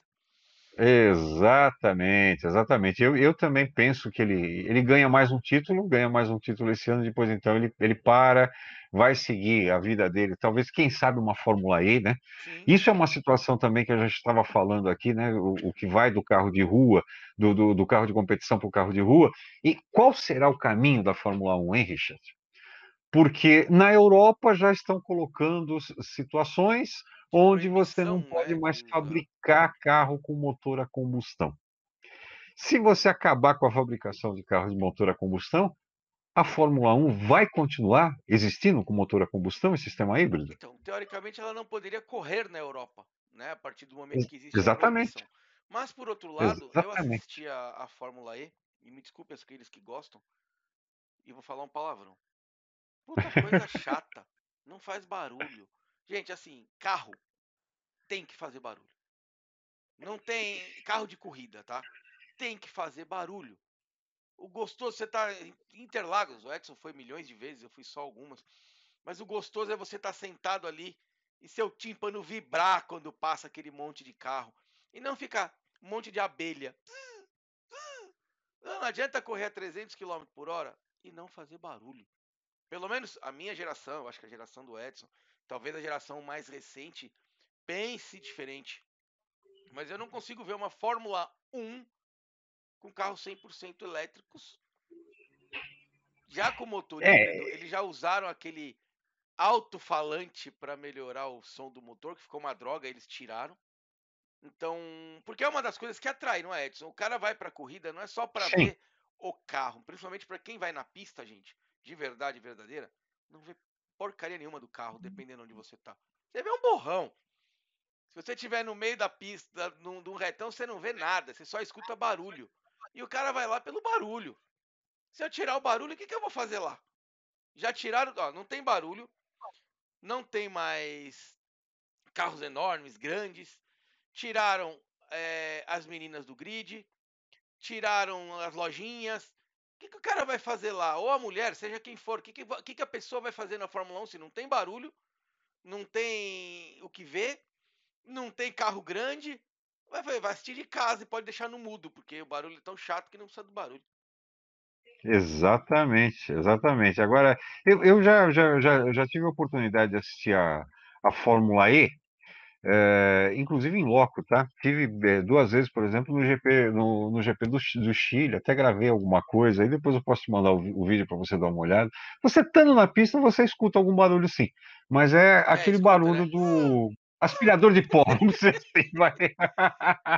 Exatamente, exatamente. Eu, eu também penso que ele, ele ganha mais um título, ganha mais um título esse ano, depois então ele, ele para, vai seguir a vida dele, talvez, quem sabe, uma Fórmula E, né? Sim. Isso é uma situação também que a gente estava falando aqui, né? O, o, que vai do carro de rua, do, do, do carro de competição para o carro de rua, e qual será o caminho da Fórmula 1, hein, Richard? Porque na Europa já estão colocando situações onde você não pode né, mais do... fabricar carro com motor a combustão. Se você acabar com a fabricação de carros de motor a combustão, a Fórmula 1 vai continuar existindo com motor a combustão e sistema híbrido? Então, teoricamente, ela não poderia correr na Europa, né? A partir do momento que existe Exatamente. Mas, por outro lado, Exatamente. eu assisti a, a Fórmula E, e me desculpe aqueles que gostam, e vou falar um palavrão. Puta coisa chata. Não faz barulho. Gente, assim, carro tem que fazer barulho. Não tem carro de corrida, tá? Tem que fazer barulho. O gostoso, você tá Interlagos, o Edson foi milhões de vezes, eu fui só algumas. Mas o gostoso é você estar tá sentado ali e seu tímpano vibrar quando passa aquele monte de carro. E não ficar um monte de abelha. Não adianta correr a 300 km por hora e não fazer barulho. Pelo menos a minha geração, eu acho que a geração do Edson, talvez a geração mais recente, pense diferente. Mas eu não consigo ver uma Fórmula 1 com carros 100% elétricos. Já com motor é. eles já usaram aquele alto-falante para melhorar o som do motor, que ficou uma droga, eles tiraram. Então, porque é uma das coisas que atrai, não é, Edson? O cara vai para corrida não é só para ver o carro, principalmente para quem vai na pista, gente de verdade verdadeira, não vê porcaria nenhuma do carro, dependendo onde você tá. Você vê um borrão. Se você estiver no meio da pista, num, num retão, você não vê nada, você só escuta barulho. E o cara vai lá pelo barulho. Se eu tirar o barulho, o que, que eu vou fazer lá? Já tiraram, ó, não tem barulho, não tem mais carros enormes, grandes. Tiraram é, as meninas do grid, tiraram as lojinhas, que, que o cara vai fazer lá? Ou a mulher, seja quem for, o que, que, que a pessoa vai fazer na Fórmula 1 se não tem barulho, não tem o que ver, não tem carro grande? Vai, vai assistir de casa e pode deixar no mudo, porque o barulho é tão chato que não precisa do barulho. Exatamente, exatamente. Agora, eu, eu já, já, já, já tive a oportunidade de assistir a, a Fórmula E, é, inclusive em loco, tá? Tive é, duas vezes, por exemplo, no GP, no, no GP do, do, Chile, até gravei alguma coisa, aí depois eu posso te mandar o, o vídeo para você dar uma olhada. Você estando na pista, você escuta algum barulho sim, mas é, é aquele escuta, barulho né? do aspirador de pó, não sei vai.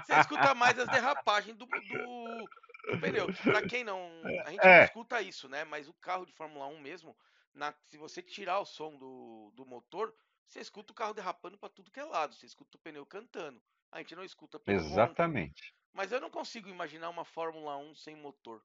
Você escuta mais as derrapagens do, do, do pneu. Para quem não, a gente não escuta isso, né? Mas o carro de Fórmula 1 mesmo, na, se você tirar o som do, do motor, você escuta o carro derrapando para tudo que é lado, você escuta o pneu cantando. A gente não escuta pelo Exatamente. Mas eu não consigo imaginar uma Fórmula 1 sem motor.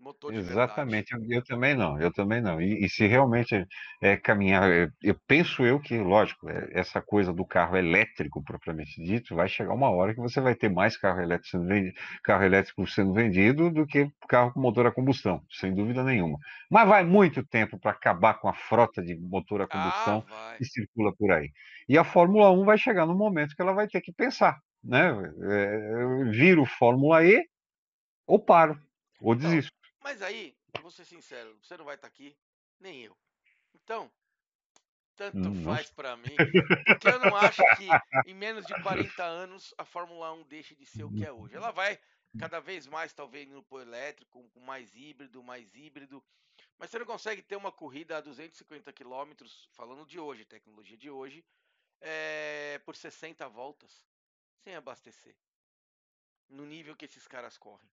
Motor Exatamente, eu, eu, também não, eu também não. E, e se realmente é, caminhar, eu, eu, penso eu que, lógico, é, essa coisa do carro elétrico propriamente dito, vai chegar uma hora que você vai ter mais carro elétrico sendo vendido, carro elétrico sendo vendido do que carro com motor a combustão, sem dúvida nenhuma. Mas vai muito tempo para acabar com a frota de motor a combustão ah, que circula por aí. E a Fórmula 1 vai chegar no momento que ela vai ter que pensar, né? É, viro Fórmula E ou paro, ou então, desisto. Mas aí, vou ser sincero, você não vai estar tá aqui, nem eu. Então, tanto hum, faz para mim, porque eu não acho que em menos de 40 anos a Fórmula 1 deixe de ser o que é hoje. Ela vai cada vez mais, talvez, no pô elétrico, com mais híbrido, mais híbrido. Mas você não consegue ter uma corrida a 250 km, falando de hoje, tecnologia de hoje, é, por 60 voltas, sem abastecer. No nível que esses caras correm.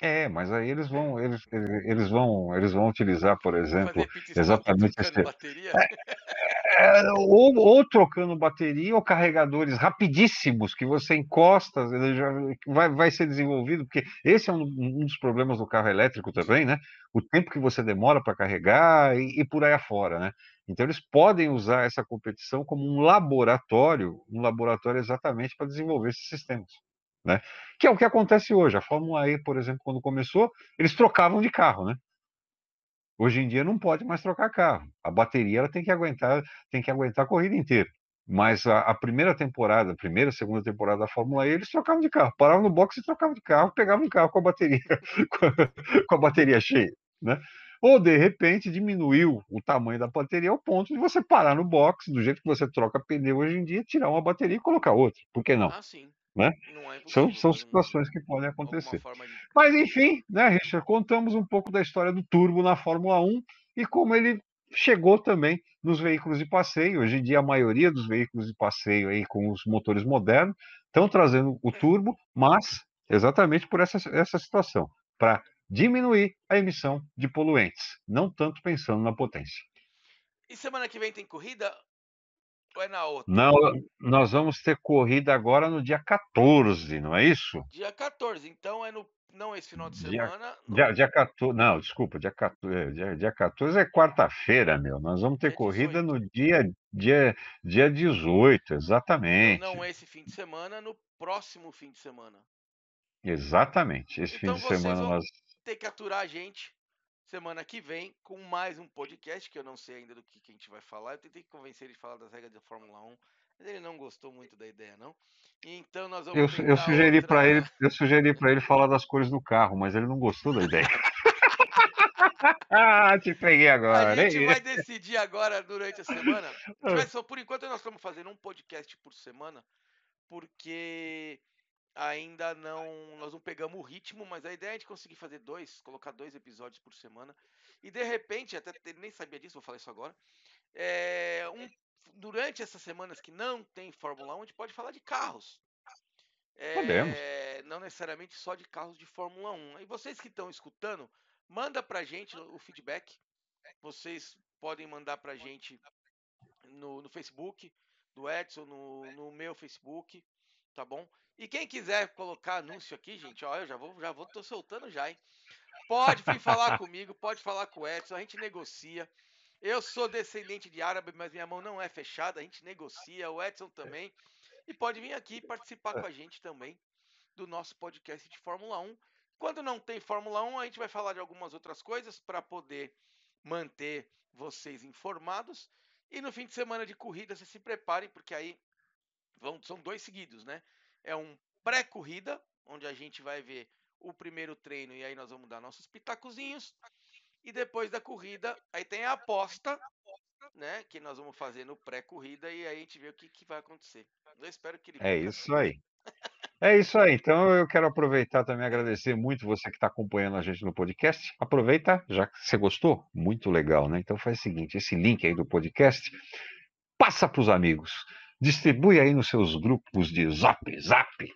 É, mas aí eles vão, eles, eles vão, eles vão utilizar, por exemplo, exatamente esse, bateria. É, é, ou, ou, trocando bateria ou carregadores rapidíssimos que você encosta, já vai, vai ser desenvolvido, porque esse é um, um, dos problemas do carro elétrico também, né? O tempo que você demora para carregar e, e por aí afora, né? Então eles podem usar essa competição como um laboratório, um laboratório exatamente para desenvolver esses sistemas. Né? Que é o que acontece hoje. A Fórmula E, por exemplo, quando começou, eles trocavam de carro, né? Hoje em dia não pode mais trocar carro. A bateria ela tem que aguentar, tem que aguentar a corrida inteira. Mas a, a, primeira temporada, a primeira, segunda temporada da Fórmula E, eles trocavam de carro, paravam no box e trocavam de carro, pegavam um carro com a bateria, com a bateria cheia, né? Ou de repente diminuiu o tamanho da bateria ao ponto de você parar no box, do jeito que você troca pneu hoje em dia, tirar uma bateria e colocar outra. Por que não? Ah, sim. Né? É são, são situações que podem acontecer. De... Mas enfim, né, Richard, contamos um pouco da história do turbo na Fórmula 1 e como ele chegou também nos veículos de passeio. Hoje em dia, a maioria dos veículos de passeio aí com os motores modernos estão trazendo o turbo, mas exatamente por essa, essa situação, para diminuir a emissão de poluentes, não tanto pensando na potência. E semana que vem tem corrida? Ou é na outra? Não, nós vamos ter corrida agora no dia 14, não é isso? Dia 14, então é no não esse final de semana. Dia, dia, dia 14, não, desculpa, dia 14, é, dia, dia 14 é quarta-feira, meu. Nós vamos ter dia corrida 18. no dia, dia, dia 18, exatamente. Então, não esse fim de semana, no próximo fim de semana. Exatamente. Esse então, fim de semana nós ter que aturar a gente semana que vem com mais um podcast, que eu não sei ainda do que, que a gente vai falar. Eu tentei convencer ele de falar das regras da Fórmula 1, mas ele não gostou muito da ideia, não. Então nós vamos Eu, eu sugeri outra... para ele, eu sugeri para ele falar das cores do carro, mas ele não gostou da ideia. ah, te peguei agora. A gente vai decidir agora durante a semana. Vai, por enquanto nós estamos fazendo um podcast por semana, porque ainda não. Nós não pegamos o ritmo, mas a ideia é de conseguir fazer dois, colocar dois episódios por semana. E de repente, até ele nem sabia disso, vou falar isso agora. É, um, durante essas semanas que não tem Fórmula 1, a gente pode falar de carros. É, não necessariamente só de carros de Fórmula 1. E vocês que estão escutando, manda pra gente o feedback. Vocês podem mandar pra gente no, no Facebook, do Edson, no, no meu Facebook, tá bom? E quem quiser colocar anúncio aqui, gente, ó, eu já vou, já vou, tô soltando já, hein? Pode vir falar comigo, pode falar com o Edson, a gente negocia. Eu sou descendente de árabe, mas minha mão não é fechada, a gente negocia, o Edson também. E pode vir aqui participar com a gente também do nosso podcast de Fórmula 1. Quando não tem Fórmula 1, a gente vai falar de algumas outras coisas para poder manter vocês informados. E no fim de semana de corrida, vocês se preparem, porque aí vão, são dois seguidos, né? é um pré-corrida, onde a gente vai ver o primeiro treino e aí nós vamos dar nossos pitacozinhos. E depois da corrida, aí tem a aposta, né? Que nós vamos fazer no pré-corrida e aí a gente vê o que, que vai acontecer. Eu espero que ele. É isso aí. É isso aí. Então eu quero aproveitar também agradecer muito você que está acompanhando a gente no podcast. Aproveita, já que você gostou, muito legal, né? Então faz o seguinte: esse link aí do podcast, passa para os amigos distribui aí nos seus grupos de Zap Zap,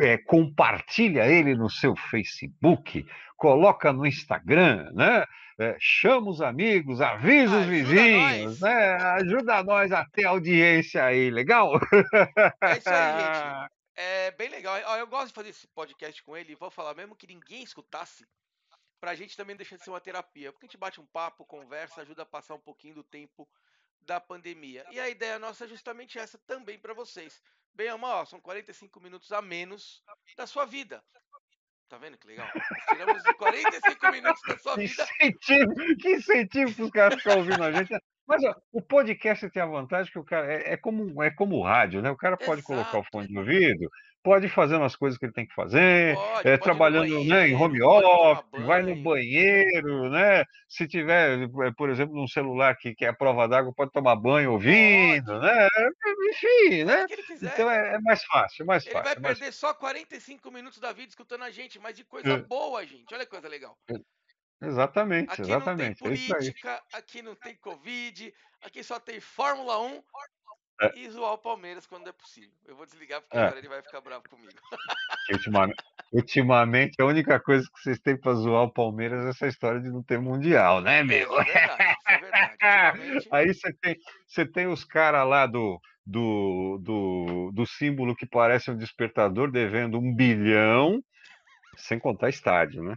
é, compartilha ele no seu Facebook, coloca no Instagram, né? É, chama os amigos, avisa os vizinhos, nós. né? Ajuda nós a ter audiência aí, legal? É isso aí, gente. É bem legal. Eu gosto de fazer esse podcast com ele, vou falar mesmo que ninguém escutasse, pra gente também deixar de ser uma terapia. Porque a gente bate um papo, conversa, ajuda a passar um pouquinho do tempo da pandemia. E a ideia nossa é justamente essa também para vocês. Bem ou mal, são 45 minutos a menos da sua vida. Tá vendo que legal? Nós tiramos 45 minutos da sua vida. Que incentivo, que incentivo para os caras ficarem ouvindo a gente. Mas ó, o podcast tem a vantagem que o cara é, é, como, é como o rádio, né? O cara pode Exato. colocar o fone de ouvido, pode fazer umas coisas que ele tem que fazer, pode, é, pode trabalhando banheiro, né, em home office, vai no banheiro, né? Se tiver, eh, por exemplo, num celular que, que é a prova d'água, pode tomar banho ouvindo, pode. né? Enfim, né? Então é, é, mais fácil, mais ele fácil. Ele vai perder só 45 minutos da vida escutando a gente, mas de coisa é. boa, gente. Olha que coisa legal. Exatamente, aqui exatamente. Não tem é política, é aqui não tem Covid, aqui só tem Fórmula 1 é. e zoar o Palmeiras quando é possível. Eu vou desligar porque é. agora ele vai ficar bravo comigo. Ultimamente, ultimamente, a única coisa que vocês têm para zoar o Palmeiras é essa história de não ter Mundial, né, meu? Isso é verdade, isso é verdade. Ultimamente... Aí você tem, você tem os caras lá do, do, do, do símbolo que parece um despertador devendo um bilhão, sem contar estádio, né?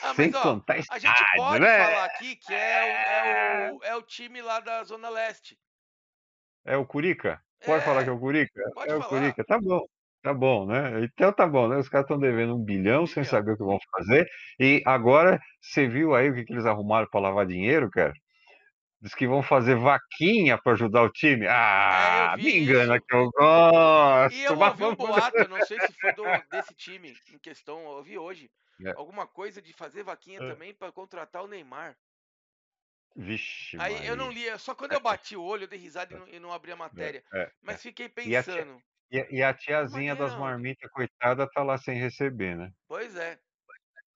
Ah, Sem mas, ó, contar a gente pode né? falar aqui que é o, é, o, é o time lá da Zona Leste. É o Curica? Pode é, falar que é o Curica? Pode é falar. o Curica, tá bom. Tá bom, né? Então tá bom, né? Os caras estão devendo um bilhão, sem saber o que vão fazer. E agora, você viu aí o que, que eles arrumaram para lavar dinheiro, cara? Diz que vão fazer vaquinha para ajudar o time. É, Ah, vi me engana isso. que eu gosto. E eu mas ouvi um vamos- boato, não sei se foi do- desse time em questão, eu ouvi hoje. É. Alguma coisa de fazer vaquinha É. também para contratar o Neymar. Vixe, Aí eu não Maria. li, só quando eu bati o olho, eu dei risada e não, e não abri a matéria. É, é. Mas fiquei E a tia- pensando, E, a tiazinha das marmitas, coitada, tá lá sem receber, né? pois é.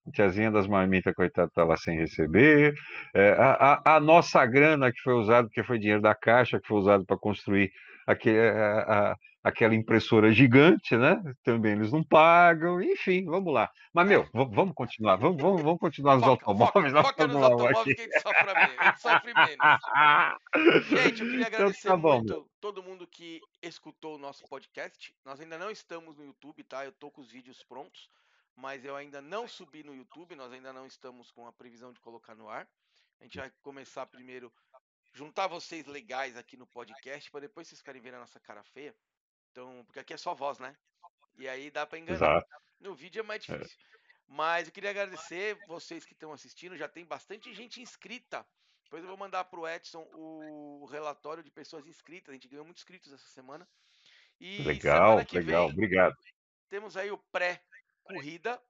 A tiazinha das marmitas, coitada, tá lá sem receber. É, a, a- a nossa grana que foi usada, porque foi dinheiro da Caixa, que foi usado para construir aque- a- a- aquela impressora gigante, né? Também eles não pagam, enfim, vamos lá. Mas, meu, vamos continuar, vamos, vamos, vamos continuar nos Foca, foca, automóveis. na foca nos Fórmula 1 automóveis que a gente sofre menos. A gente sofre menos. Gente, eu queria Então agradecer tá bom, muito todo mundo que escutou o nosso podcast. Nós ainda não estamos no YouTube, tá? Eu tô com os vídeos prontos, mas eu ainda não subi no YouTube, nós ainda não estamos com a previsão de colocar no ar. A gente vai começar primeiro juntar vocês legais aqui no podcast para depois vocês ficarem vendo a nossa cara feia. Então, porque aqui é só voz, né? E aí dá para enganar. Exato. No vídeo é mais difícil. Mas eu queria agradecer vocês que estão assistindo. Já tem bastante gente inscrita. Depois eu vou mandar pro Edson o relatório de pessoas inscritas. A gente ganhou muitos inscritos essa semana. E Legal, semana legal, vem obrigado. temos aí o pré-corrida,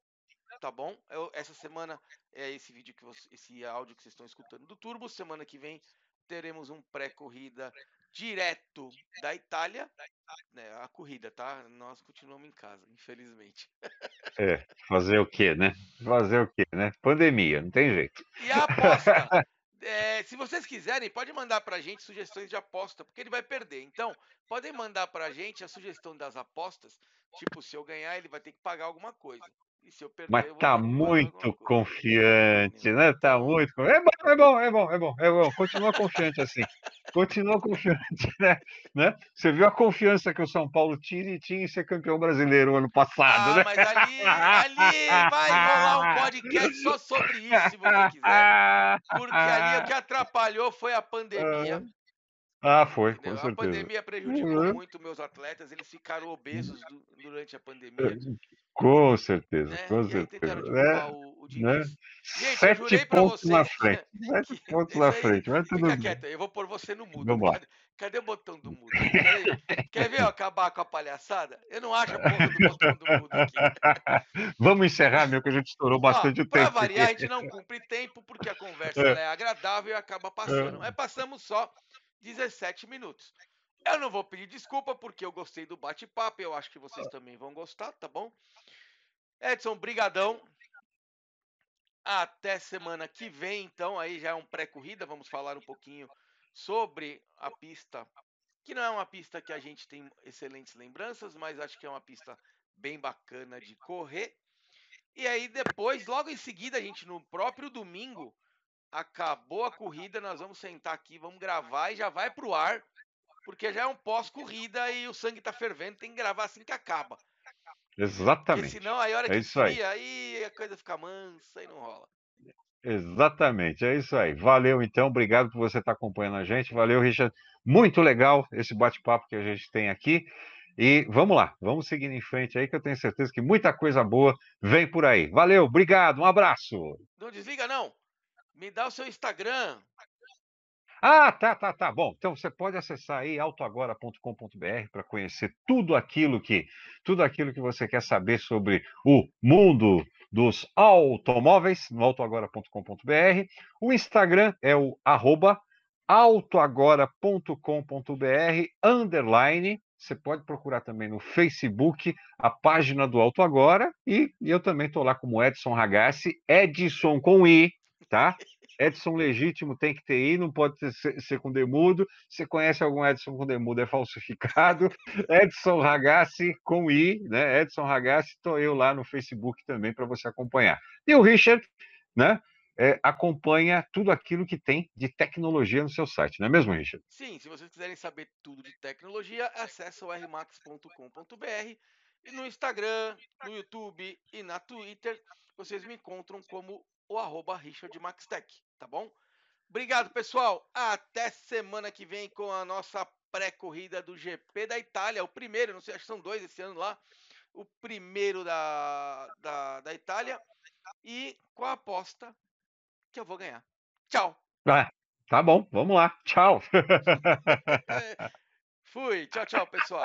tá bom? Eu- essa semana é esse vídeo que você, esse áudio que vocês estão escutando do Turbo. Semana que vem teremos um pré-corrida direto da Itália, né? A corrida, tá? Nós continuamos em casa, infelizmente. É, fazer o quê, né? Fazer o quê, né? Pandemia, não tem jeito. E a aposta. é, se vocês quiserem, pode mandar pra gente sugestões de aposta, porque ele vai perder. Então, podem mandar pra gente a sugestão das apostas. Tipo, se eu ganhar, ele vai ter que pagar alguma coisa. E se eu perder, Mas eu tá muito confiante, né? Tá muito. É bom, é bom, é bom, é bom, é bom. Continua confiante assim. Continua confiante, né? né? Você viu a confiança que o São Paulo tinha e tinha em ser campeão brasileiro ano passado, Ah, né? mas ali, ali vai rolar um podcast só sobre isso, se você quiser. Porque ali o que atrapalhou foi a pandemia. Ah, foi, com entendeu? A certeza. pandemia prejudicou Uhum. muito meus atletas, eles ficaram obesos du- durante a pandemia. Com certeza, Né? com E aí tentaram certeza. derrubar Né? o, o né? Diniz. Gente, eu Sete pontos na vocês que- frente. Sete pontos na frente, mas tudo Fica quieto eu vou pôr você no mudo. Vamos lá. Cadê, o botão do mudo? Quer ver eu acabar com a palhaçada? Eu não acho a porra do botão do mudo aqui. Vamos encerrar, meu, que a gente estourou bastante Ó, o tempo. variar, a gente não cumpre tempo porque a conversa É. é agradável e acaba passando. Mas passamos só 17 minutos. Eu não vou pedir desculpa porque eu gostei do bate-papo, eu acho que vocês também vão gostar, tá bom? Edson, brigadão. Até semana que vem, então, aí já é um pré-corrida, vamos falar um pouquinho sobre a pista, que não é uma pista que a gente tem excelentes lembranças, mas acho que é uma pista bem bacana de correr. E aí depois, logo em seguida, a gente no próprio domingo, acabou a corrida, nós vamos sentar aqui, vamos gravar e já vai pro ar, porque já é um pós-corrida e o sangue tá fervendo, tem que gravar assim que acaba. Porque Exatamente. senão aí a hora É que isso aí. aí a coisa fica mansa e não rola. Exatamente, é isso aí. Valeu, então, obrigado por você estar acompanhando a gente. Valeu, Richard. Muito legal esse bate-papo que a gente tem aqui. E vamos lá, vamos seguindo em frente aí, que eu tenho certeza que muita coisa boa vem por aí. Valeu, obrigado, um abraço. Não desliga não. Me dá o seu Instagram. Ah, tá, tá, tá. Bom, então você pode acessar aí autoagora.com.br para conhecer tudo aquilo que tudo aquilo que você quer saber sobre o mundo dos automóveis no autoagora.com.br. O Instagram é o arroba autoagora.com.br underline. Você pode procurar também no Facebook a página do Auto Agora e, eu também estou lá como Edson Ragazzi, Edson com I, tá? Edson legítimo tem que ter I, não pode ter, ser, ser com demudo. Você conhece algum Edson com demudo, é falsificado. Edson Ragazzi com I, né? Edson Ragazzi, estou eu lá no Facebook também para você acompanhar. E o Richard, né? É, acompanha tudo aquilo que tem de tecnologia no seu site, não é mesmo, Richard? Sim, se vocês quiserem saber tudo de tecnologia, acessa o rmax.com.br e no Instagram, no YouTube e na Twitter, vocês me encontram como o arroba RichardMaxTech, tá bom? Obrigado, pessoal. Até semana que vem com a nossa pré-corrida do GP da Itália. O primeiro, não sei, acho que são dois esse ano lá. O primeiro da, da, da Itália. E com a aposta que eu vou ganhar. Tchau. Ah, Tá bom, vamos lá. Tchau. Fui. Tchau, tchau, pessoal.